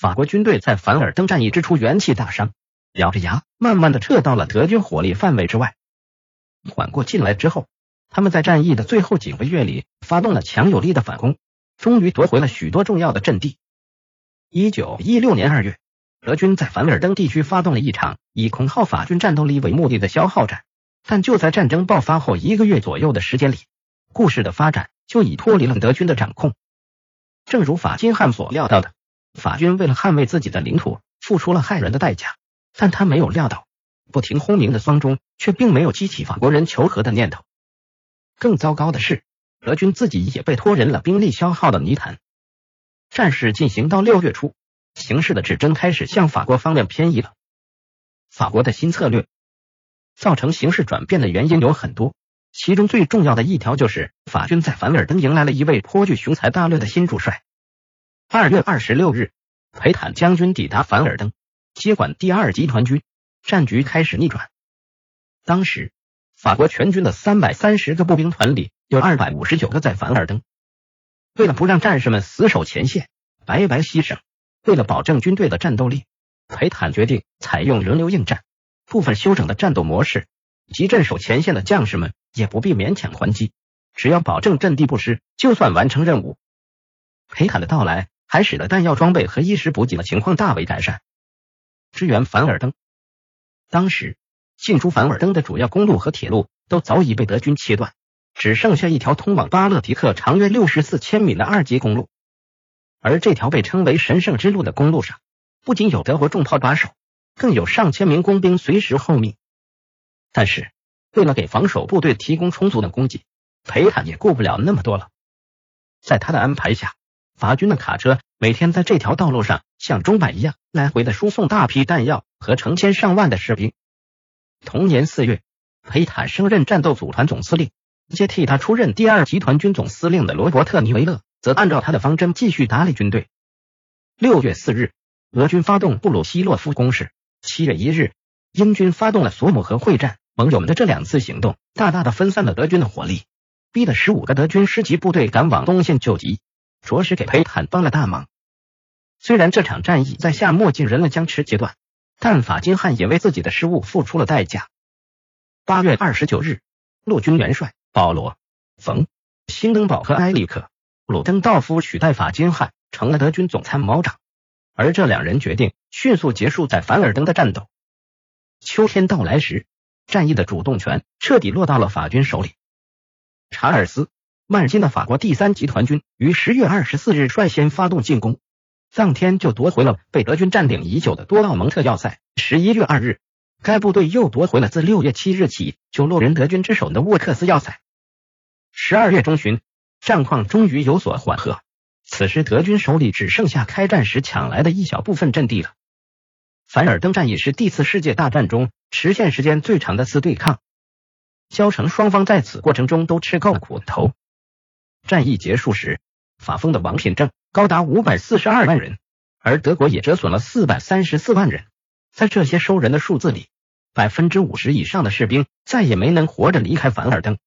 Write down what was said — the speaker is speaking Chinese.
法国军队在凡尔登战役之初元气大伤，咬着牙慢慢的撤到了德军火力范围之外。缓过劲来之后，他们在战役的最后几个月里发动了强有力的反攻，终于夺回了许多重要的阵地。一九一六年二月，德军在凡尔登地区发动了一场以空耗法军战斗力为目的的消耗战，但就在战争爆发后一个月左右的时间里，故事的发展就已脱离了德军的掌控。正如法金汉所料到的，法军为了捍卫自己的领土，付出了骇人的代价，但他没有料到，不停轰鸣的丧钟却并没有激起法国人求和的念头。更糟糕的是，德军自己也被拖人了兵力消耗的泥潭。战事进行到六月初，形势的指针开始向法国方面偏移了。法国的新策略造成形势转变的原因有很多，其中最重要的一条就是法军在凡尔登迎来了一位颇具雄才大略的新主帅。二月二十六日，裴坦将军抵达凡尔登，接管第二集团军，战局开始逆转。当时，法国全军的三百三十个步兵团里有二百五十九个在凡尔登。为了不让战士们死守前线，白白牺牲，为了保证军队的战斗力，裴坦决定采用轮流应战，部分休整的战斗模式，即镇守前线的将士们也不必勉强还击，只要保证阵地不失，就算完成任务。裴坦的到来还使得弹药装备和衣食补给的情况大为改善。支援凡尔登，当时进出凡尔登的主要公路和铁路都早已被德军切断。只剩下一条通往巴勒迪克长约六十四千米的二级公路，而这条被称为神圣之路的公路上，不仅有德国重炮把守，更有上千名工兵随时候命。但是，为了给防守部队提供充足的供给，裴坦也顾不了那么多了。在他的安排下，法军的卡车每天在这条道路上像钟摆一样来回的输送大批弹药和成千上万的士兵。同年四月，裴坦升任战斗组团总司令。接替他出任第二集团军总司令的罗伯特·尼维勒，则按照他的方针继续打理军队。六月四日，俄军发动布鲁希洛夫攻势；七月一日，英军发动了索姆河会战。盟友们的这两次行动，大大的分散了德军的火力，逼得十五个德军师级部队赶往东线救急，着实给裴坦帮了大忙。虽然这场战役在夏末进入了僵持阶段，但法金汉也为自己的失误付出了代价。八月二十九日，陆军元帅。保罗·冯·辛登堡和埃里克·鲁登道夫取代法金汉成了德军总参谋长，而这两人决定迅速结束在凡尔登的战斗。秋天到来时，战役的主动权彻底落到了法军手里。查尔斯·曼金的法国第三集团军于十月二十四日率先发动进攻，当天就夺回了被德军占领已久的多奥蒙特要塞。十一月二日。该部队又夺回了自六月七日起就落人德军之手的沃克斯要塞。十二月中旬，战况终于有所缓和，此时德军手里只剩下开战时抢来的一小部分阵地了。凡尔登战役是第四世界大战中持续时间最长的次对抗，交城双方在此过程中都吃够了苦头。战役结束时，法方的王品正高达五百四十二万人，而德国也折损了四百三十四万人。在这些收人的数字里，百分之五十以上的士兵再也没能活着离开凡尔登。